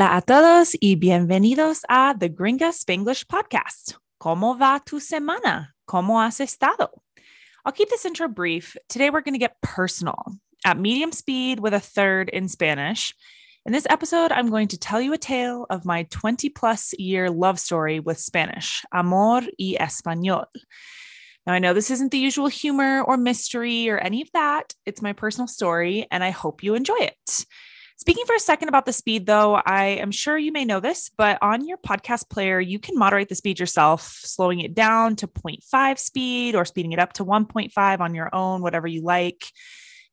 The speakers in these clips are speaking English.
Hola a todos y bienvenidos a The Gringa Spanglish Podcast. ¿Cómo va tu semana? ¿Cómo has estado? I'll keep this intro brief. Today we're going to get personal at medium speed with a third in Spanish. In this episode, I'm going to tell you a tale of my 20 plus year love story with Spanish, amor y español. Now, I know this isn't the usual humor or mystery or any of that. It's my personal story, and I hope you enjoy it. Speaking for a second about the speed, though, I am sure you may know this, but on your podcast player, you can moderate the speed yourself, slowing it down to 0.5 speed or speeding it up to 1.5 on your own, whatever you like,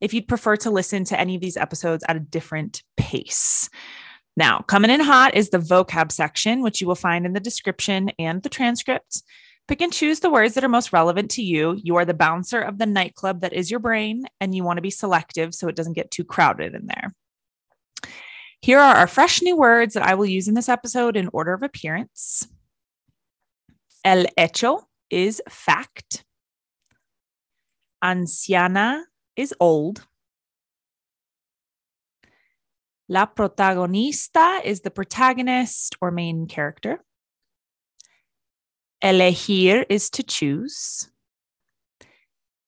if you'd prefer to listen to any of these episodes at a different pace. Now, coming in hot is the vocab section, which you will find in the description and the transcript. Pick and choose the words that are most relevant to you. You are the bouncer of the nightclub that is your brain, and you want to be selective so it doesn't get too crowded in there. Here are our fresh new words that I will use in this episode in order of appearance. El hecho is fact. Anciana is old. La protagonista is the protagonist or main character. Elegir is to choose.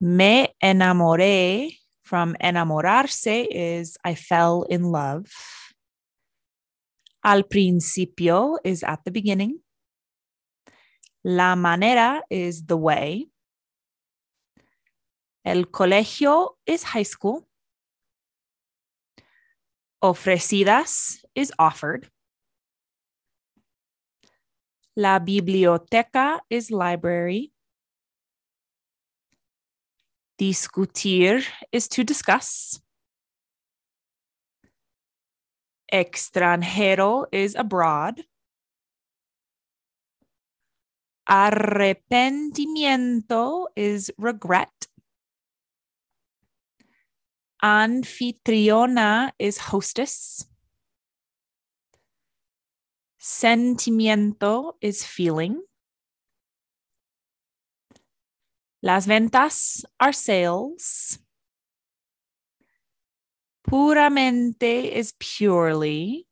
Me enamoré from enamorarse is I fell in love. Al principio is at the beginning. La manera is the way. El colegio is high school. Ofrecidas is offered. La biblioteca is library. Discutir is to discuss. Extranjero is abroad. Arrepentimiento is regret. Anfitriona is hostess. Sentimiento is feeling. Las ventas are sales. Puramente is purely.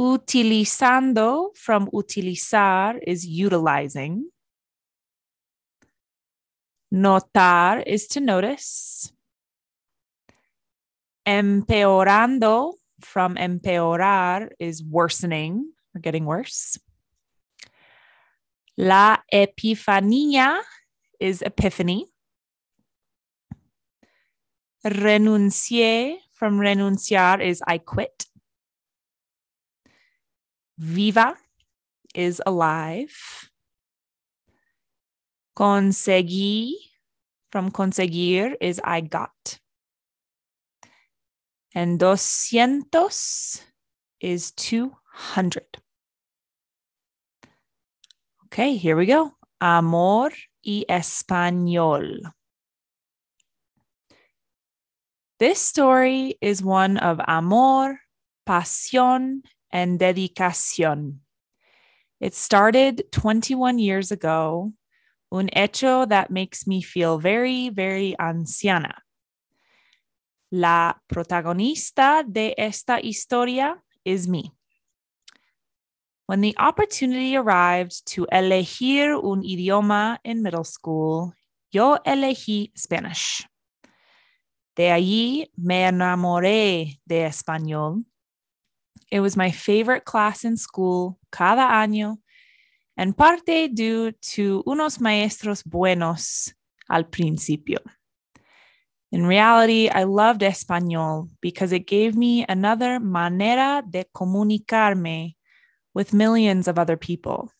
Utilizando from utilizar is utilizing. Notar is to notice. Empeorando from empeorar is worsening or getting worse. La epifanía is epiphany. Renuncié from renunciar is I quit. Viva is alive. Conseguí from conseguir is I got. And doscientos is 200. Okay, here we go. Amor y español. This story is one of amor, pasión, and dedicación. It started 21 years ago, un hecho that makes me feel very, very anciana. La protagonista de esta historia is me. When the opportunity arrived to elegir un idioma in middle school, yo elegí Spanish. De allí me enamoré de español. It was my favorite class in school cada año, and parte due to unos maestros buenos al principio. In reality, I loved español because it gave me another manera de comunicarme with millions of other people.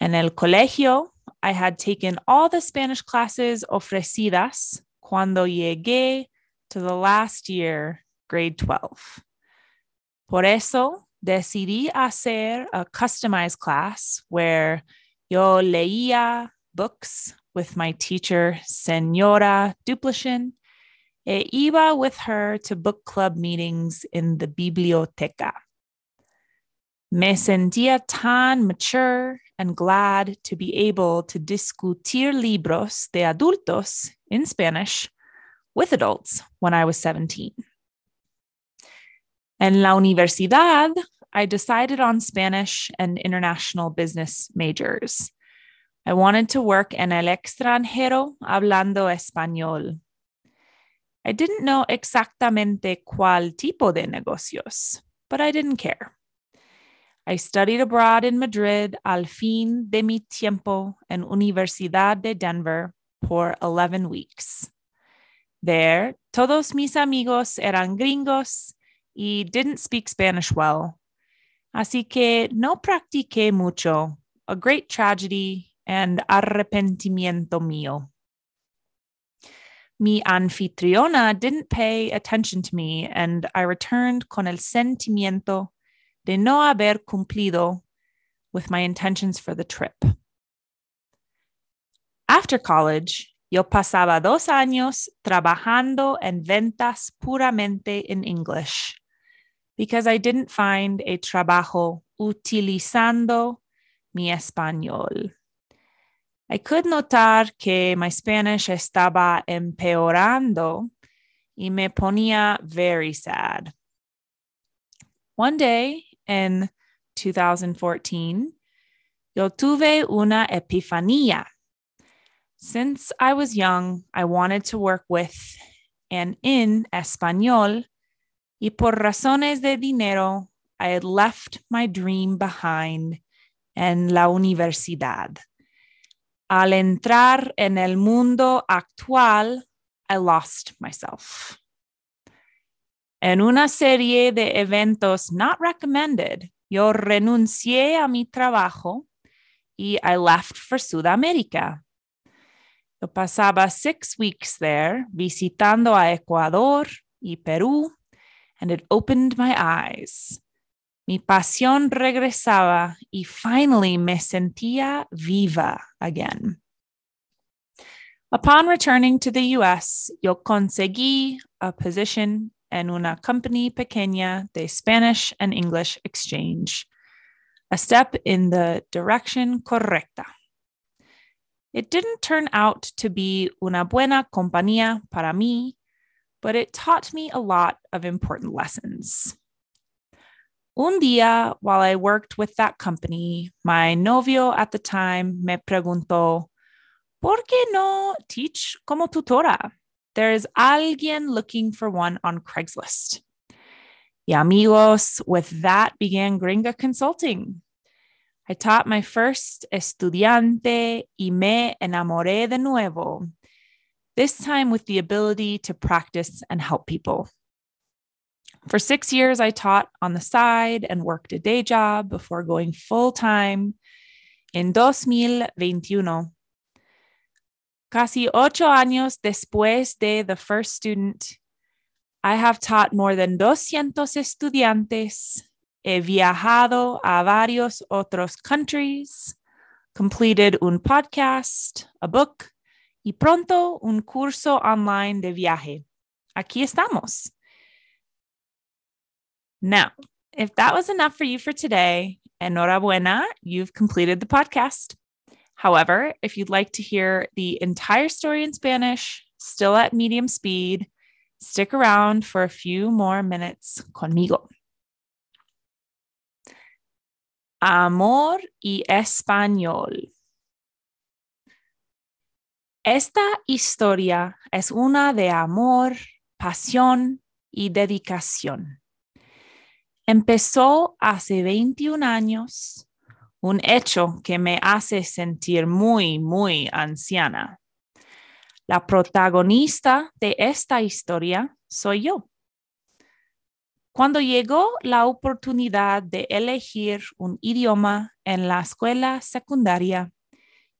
En el colegio, I had taken all the Spanish classes ofrecidas cuando llegué to the last year, grade 12. Por eso decidí hacer a customized class where yo leía books with my teacher, Senora Duplichin, e iba with her to book club meetings in the biblioteca. Me sentía tan mature and glad to be able to discutir libros de adultos in Spanish with adults when I was 17. En la universidad, I decided on Spanish and international business majors. I wanted to work en el extranjero hablando español. I didn't know exactamente cuál tipo de negocios, but I didn't care. I studied abroad in Madrid al fin de mi tiempo en Universidad de Denver for 11 weeks. There, todos mis amigos eran gringos y didn't speak Spanish well. Así que no practiqué mucho, a great tragedy and arrepentimiento mío. Mi anfitriona didn't pay attention to me, and I returned con el sentimiento de no haber cumplido with my intentions for the trip. After college, yo pasaba dos años trabajando en ventas puramente in English because I didn't find a trabajo utilizando mi español. I could notar que my Spanish estaba empeorando y me ponía very sad. One day in 2014, yo tuve una epifanía. Since I was young, I wanted to work with and in español, y por razones de dinero, I had left my dream behind en la universidad. Al entrar en el mundo actual, I lost myself. En una serie de eventos not recommended, yo renuncié a mi trabajo y I left for Sudamérica. Yo pasaba six weeks there visitando a Ecuador y Perú, and it opened my eyes. Mi pasión regresaba y finally me sentía viva again. Upon returning to the US, yo conseguí a position en una company pequeña de Spanish and English exchange, a step in the direction correcta. It didn't turn out to be una buena compañía para mí, but it taught me a lot of important lessons. Un día, while I worked with that company, my novio at the time me preguntó, ¿por qué no teach como tutora? There's alguien looking for one on Craigslist. Y amigos, with that began Gringa Consulting. I taught my first estudiante y me enamoré de nuevo, this time with the ability to practice and help people. For six years, I taught on the side and worked a day job before going full time in 2021. Casi ocho años después de the first student, I have taught more than 200 estudiantes, he viajado a varios otros countries, completed un podcast, a book, y pronto un curso online de viaje. Aquí estamos. Now, if that was enough for you for today, enhorabuena, you've completed the podcast. However, if you'd like to hear the entire story in Spanish, still at medium speed, stick around for a few more minutes conmigo. Amor y español. Esta historia es una de amor, pasión y dedicación. Empezó hace 21 años, un hecho que me hace sentir muy, muy anciana. La protagonista de esta historia soy yo. Cuando llegó la oportunidad de elegir un idioma en la escuela secundaria,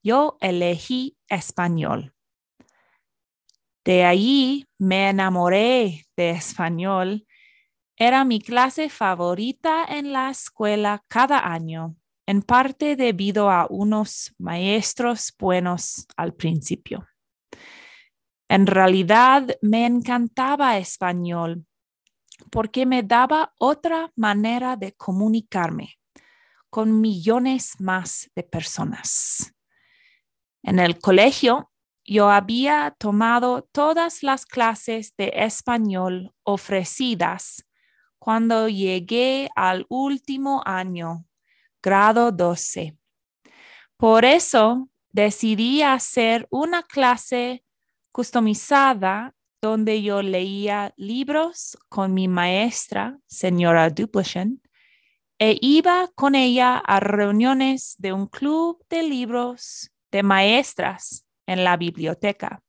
yo elegí español. De allí me enamoré de español era mi clase favorita en la escuela cada año, en parte debido a unos maestros buenos al principio. En realidad me encantaba español porque me daba otra manera de comunicarme con millones más de personas. En el colegio, yo había tomado todas las clases de español ofrecidas cuando llegué al último año, grado 12. Por eso decidí hacer una clase customizada donde yo leía libros con mi maestra, señora Duplichin, e iba con ella a reuniones de un club de libros de maestras en la biblioteca.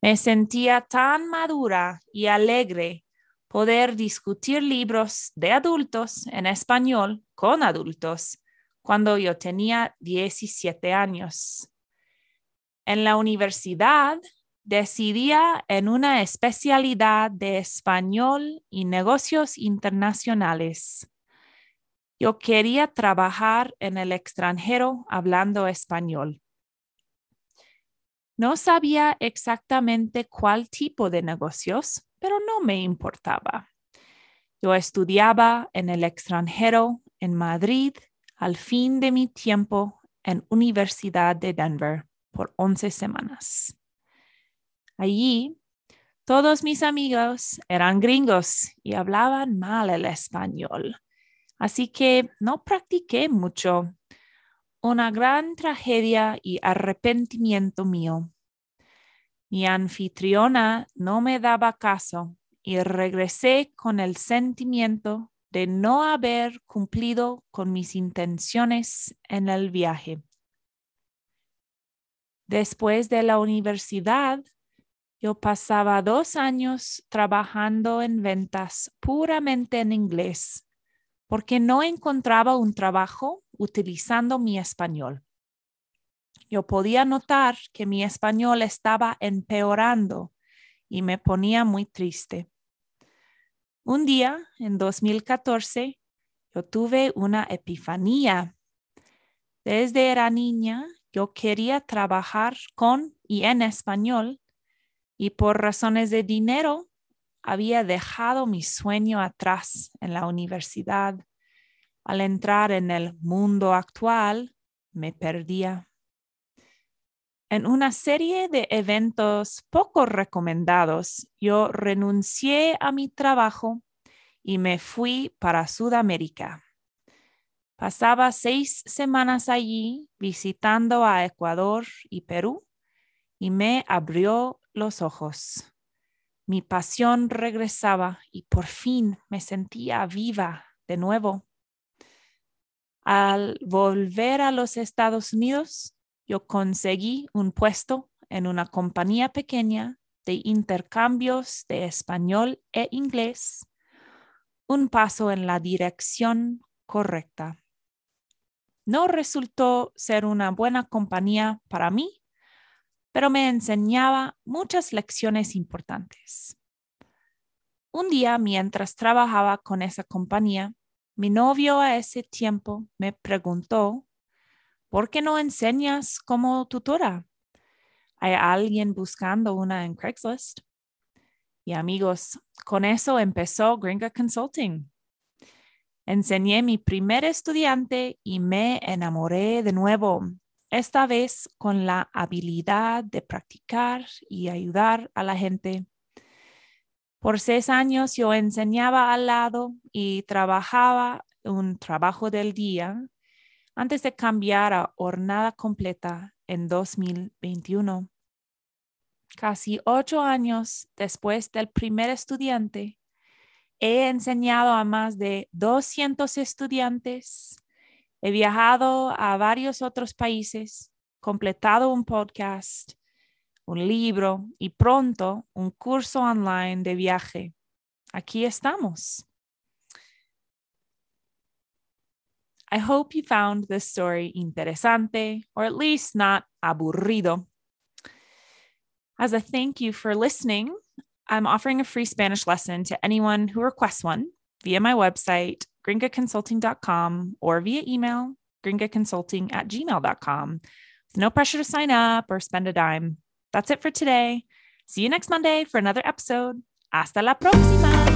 Me sentía tan madura y alegre poder discutir libros de adultos en español con adultos cuando yo tenía 17 años. En la universidad decidía en una especialidad de español y negocios internacionales. Yo quería trabajar en el extranjero hablando español. No sabía exactamente cuál tipo de negocios, pero no me importaba. Yo estudiaba en el extranjero en Madrid al fin de mi tiempo en Universidad de Denver por 11 semanas. Allí, todos mis amigos eran gringos y hablaban mal el español Así que no practiqué mucho. Una gran tragedia y arrepentimiento mío. Mi anfitriona no me daba caso y regresé con el sentimiento de no haber cumplido con mis intenciones en el viaje. Después de la universidad, yo pasaba dos años trabajando en ventas puramente en inglés porque no encontraba un trabajo utilizando mi español. Yo podía notar que mi español estaba empeorando y me ponía muy triste. Un día, en 2014, yo tuve una epifanía. Desde era niña, yo quería trabajar con y en español y por razones de dinero había dejado mi sueño atrás en la universidad. Al entrar en el mundo actual, me perdía. En una serie de eventos poco recomendados, yo renuncié a mi trabajo y me fui para Sudamérica. Pasaba seis semanas allí visitando a Ecuador y Perú y me abrió los ojos. Mi pasión regresaba y por fin me sentía viva de nuevo. Al volver a los Estados Unidos, yo conseguí un puesto en una compañía pequeña de intercambios de español e inglés, un paso en la dirección correcta. No resultó ser una buena compañía para mí pero me enseñaba muchas lecciones importantes. Un día, mientras trabajaba con esa compañía, mi novio a ese tiempo me preguntó, ¿por qué no enseñas como tutora? ¿Hay alguien buscando una en Craigslist? Y amigos, con eso empezó Gringa Consulting. Enseñé mi primer estudiante y me enamoré de nuevo esta vez con la habilidad de practicar y ayudar a la gente. Por seis años yo enseñaba al lado y trabajaba un trabajo del día antes de cambiar a jornada completa en 2021. Casi ocho años después del primer estudiante, he enseñado a más de 200 estudiantes He viajado a varios otros países, completado un podcast, un libro y pronto un curso online de viaje. Aquí estamos. I hope you found this story interesante or at least not aburrido. As a thank you for listening, I'm offering a free Spanish lesson to anyone who requests one via my website, gringaconsulting.com or via email, gringaconsulting at gmail.com. With no pressure to sign up or spend a dime. That's it for today. See you next Monday for another episode. Hasta la próxima.